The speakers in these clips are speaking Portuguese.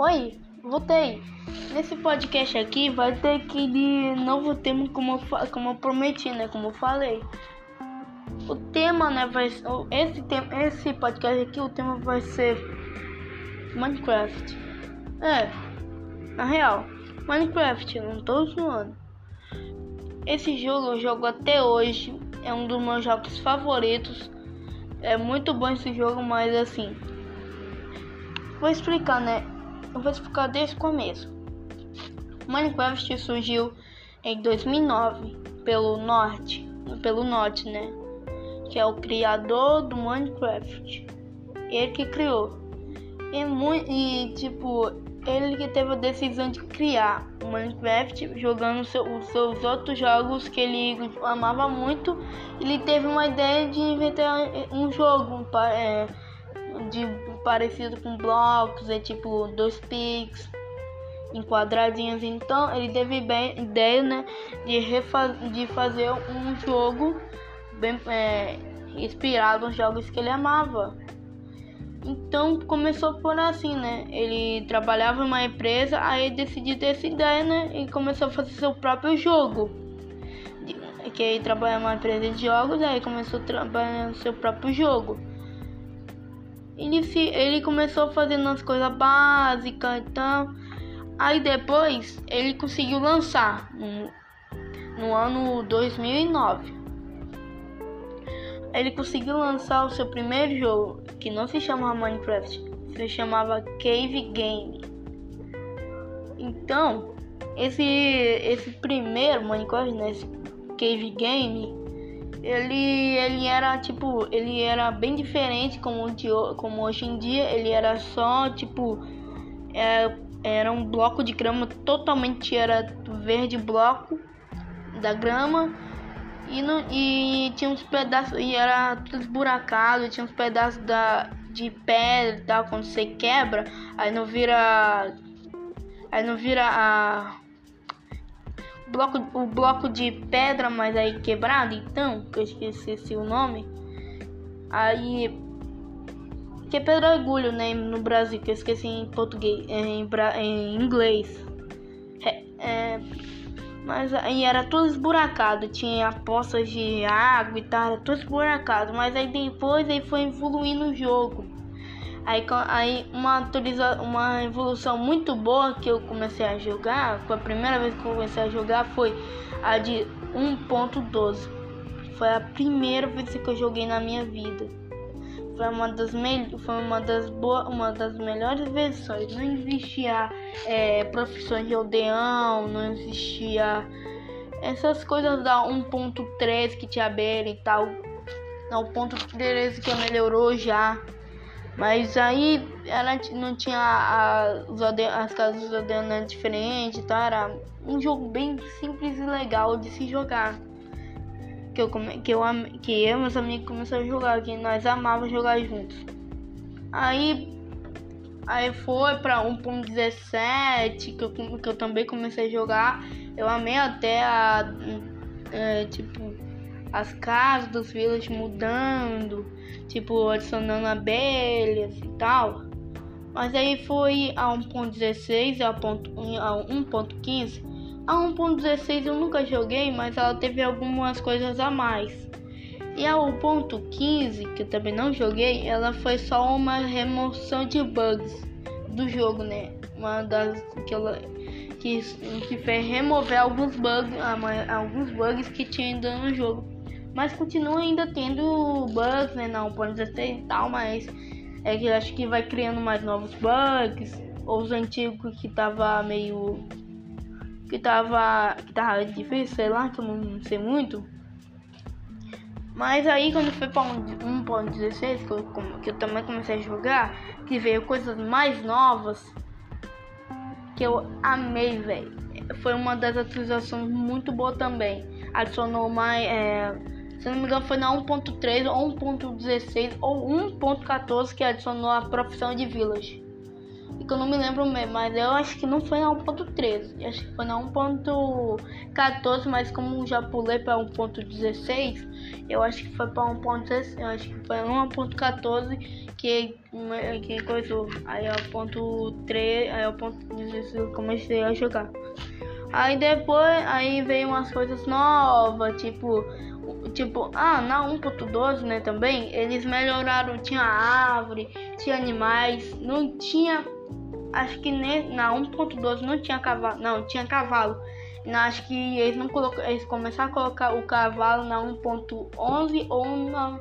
Oi, voltei. Nesse podcast aqui vai ter que de novo tema como como eu prometi, né? Como eu falei. O tema, né, vai esse tema, esse podcast aqui, o tema vai ser Minecraft. É. Na real, Minecraft, não tô zoando. Esse jogo eu jogo até hoje, é um dos meus jogos favoritos. É muito bom esse jogo, mas assim, vou explicar, né? Eu vou explicar desde o começo. Minecraft surgiu em 2009 pelo Norte, pelo Norte, né? Que é o criador do Minecraft. Ele que criou. E, e tipo, ele que teve a decisão de criar o Minecraft jogando seu, os seus outros jogos que ele amava muito. Ele teve uma ideia de inventar um jogo é, de parecido com blocos, é tipo dois pics em quadradinhos. Então ele teve bem ideia né, de, de fazer um jogo bem é, inspirado nos jogos que ele amava. Então começou por assim, né? Ele trabalhava em uma empresa, aí decidiu ter essa ideia, né? E começou a fazer seu próprio jogo. Que ele trabalhava em uma empresa de jogos, aí começou a trabalhar no seu próprio jogo. Ele, se, ele começou fazendo as coisas básicas e tal. Aí depois ele conseguiu lançar no, no ano 2009 ele conseguiu lançar o seu primeiro jogo, que não se chamava Minecraft, se chamava Cave Game. Então, esse esse primeiro Minecraft, né, esse Cave Game, ele ele era tipo, ele era bem diferente como de, como hoje em dia, ele era só tipo é, era um bloco de grama totalmente era verde bloco da grama e, no, e tinha uns pedaços, e era tudo esburacado, tinha uns pedaços da, de pedra e tal, quando você quebra, aí não vira. Aí não vira a. Bloco, o bloco de pedra, mas aí quebrado, então, que eu esqueci o nome. Aí. Que é pedregulho, né? No Brasil, que eu esqueci em português, em, em inglês. É, é mas aí era tudo esburacado, tinha poças de água e tal, era tudo esburacado. Mas aí depois aí foi evoluindo o jogo. Aí, aí uma, atualiza, uma evolução muito boa que eu comecei a jogar, foi a primeira vez que eu comecei a jogar foi a de 1.12. Foi a primeira vez que eu joguei na minha vida. Foi uma das, foi uma das, boas, uma das melhores versões. Não existia é, profissões de aldeão, não existia essas coisas da 1.3 que tinha abelha e tal. Ponto 13 que melhorou já. Mas aí ela não tinha a, os as casas dos aldeanos diferentes, tá? Era um jogo bem simples e legal de se jogar que eu, que eu, que eu e meus amigos começamos a jogar, que nós amávamos jogar juntos. Aí, aí foi pra 1.17 que eu, que eu também comecei a jogar. Eu amei até a, é, tipo, as casas dos vilas mudando, tipo, adicionando abelhas e tal. Mas aí foi a 1.16 e a 1.15 a 1.16 eu nunca joguei, mas ela teve algumas coisas a mais. E a 1.15, que eu também não joguei, ela foi só uma remoção de bugs do jogo, né? Uma das que ela que, que fez remover alguns bugs, alguns bugs que tinha ainda no jogo. Mas continua ainda tendo bugs, né? Na 1.16 e tal, mas é que acho que vai criando mais novos bugs. Ou os antigos que tava meio que tava, que tava difícil, sei lá, que eu não sei muito. Mas aí quando foi para 1.16, que, eu, que eu também comecei a jogar, que veio coisas mais novas, que eu amei, velho. Foi uma das atualizações muito boa também. Adicionou mais, é, se não me engano foi na 1.3 ou 1.16 ou 1.14 que adicionou a profissão de village. que eu não me lembro mesmo, mas eu acho que não foi na 1.13, acho que foi na 1.14, mas como já pulei para 1.16, eu acho que foi para 1.16, eu acho que foi 1.14 que que coisou. Aí é o ponto 3, aí é o ponto 16 eu comecei a jogar. Aí depois aí veio umas coisas novas, tipo tipo, ah, na 1.12, né, também, eles melhoraram, tinha árvore, tinha animais, não tinha acho que na 1.12 não tinha cavalo, não, tinha cavalo. Acho que eles não colocam, eles começaram a colocar o cavalo na 1.11 ou na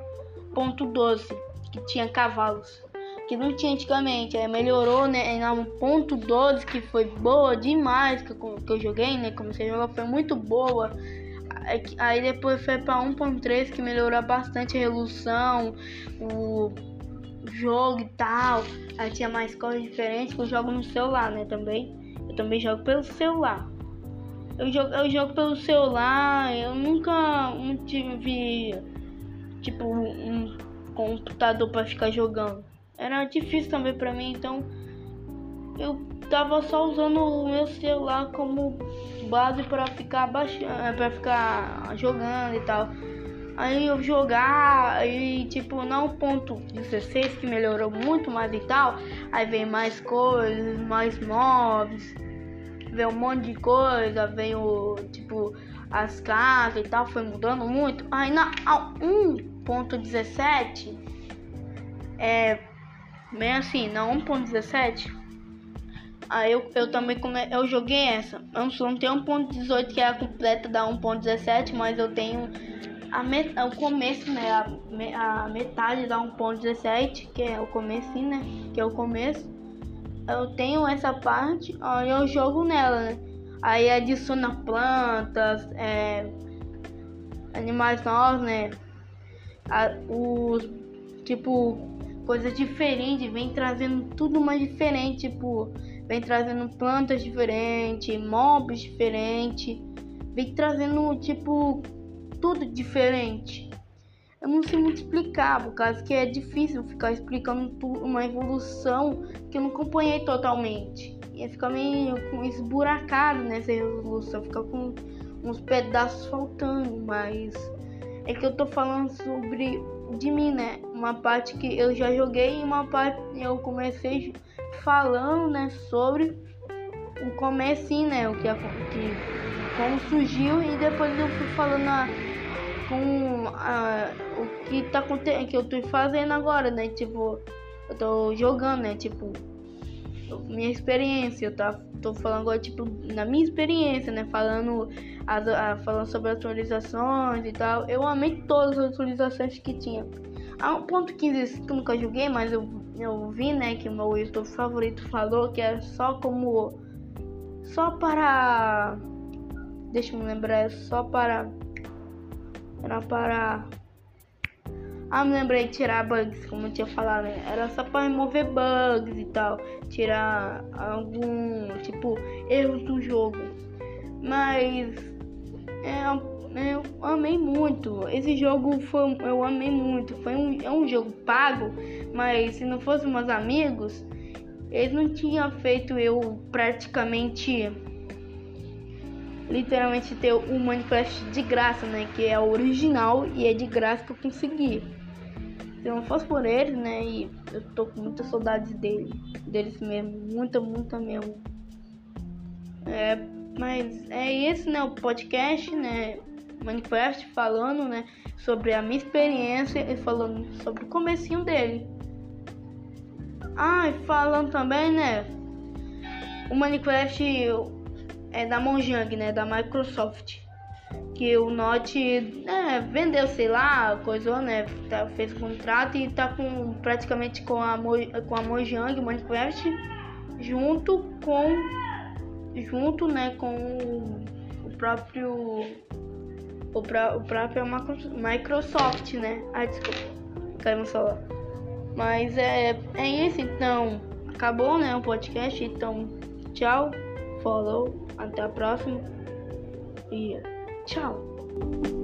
1.12, que tinha cavalos. Que não tinha antigamente, aí melhorou, né? Na 1.12, que foi boa demais que eu, que eu joguei, né? Comecei a jogar, foi muito boa. Aí depois foi para 1.3 que melhorou bastante a resolução, o jogo e tal. Aí tinha mais coisas diferentes que eu jogo no celular, né? Também. Eu também jogo pelo celular. Eu jogo, eu jogo pelo celular, eu nunca tive tipo um computador para ficar jogando. Era difícil também para mim, então eu tava só usando o meu celular como base para ficar baixando, para ficar jogando e tal. Aí eu jogar, aí tipo, não ponto 16 que melhorou muito mais e tal. Aí vem mais coisas, mais mobs, vem um monte de coisa, vem o tipo as casas e tal, foi mudando muito. Aí na 1.17 é bem assim, na 1.17 Aí eu, eu também come, eu joguei essa. Eu não tenho 1.18 que é a completa da 1.17, mas eu tenho a met, o começo, né? A, a metade da 1.17, que é o começo, né? Que é o começo. Eu tenho essa parte, aí eu jogo nela, né? Aí adiciona plantas, é, animais novos, né? A, os tipo coisas diferentes, vem trazendo tudo mais diferente, tipo, vem trazendo plantas diferentes, mobs diferentes, vem trazendo tipo tudo diferente. Eu não sei muito explicar, por causa que é difícil ficar explicando uma evolução que eu não acompanhei totalmente. Ia ficar meio esburacado nessa evolução, ficar com uns pedaços faltando, mas é que eu tô falando sobre de mim, né? Uma parte que eu já joguei e uma parte eu comecei falando, né, sobre o começo, né, o que, que como surgiu e depois eu fui falando a com a, o que tá acontecendo, que eu tô fazendo agora, né? Tipo, eu tô jogando, né? Tipo, minha experiência, eu tá, tô falando agora, tipo, na minha experiência, né? Falando, as, a, falando sobre atualizações e tal. Eu amei todas as atualizações que tinha. A 1.15 que eu nunca joguei, mas eu, eu vi, né, que o meu YouTube favorito falou que era só como. Só para. Deixa eu me lembrar, só para era para. Ah, me lembrei de tirar bugs, como eu tinha falado, né? Era só para remover bugs e tal. Tirar algum, tipo, erros do jogo. Mas. É, eu amei muito. Esse jogo foi. Eu amei muito. Foi um, é um jogo pago, mas se não fossem meus amigos, eles não tinham feito eu praticamente literalmente ter o Minecraft de graça, né? Que é o original e é de graça que eu consegui. Se não fosse por eles, né? E eu tô com muita saudade dele, deles mesmo, muita, muita mesmo. É, mas é esse, né? O podcast, né? Minecraft falando, né? Sobre a minha experiência e falando sobre o comecinho dele. Ah, e falando também, né? O Minecraft é da Mojang, né, da Microsoft, que o Note né, vendeu, sei lá, coisa, né, tá, fez contrato e tá com praticamente com a com a Mojang Minecraft junto com junto, né, com o próprio o, o próprio Microsoft, né? Ah, desculpa, caiu no celular. Mas é, é isso, então. Acabou, né, o podcast. Então, tchau, follow até a próxima e tchau!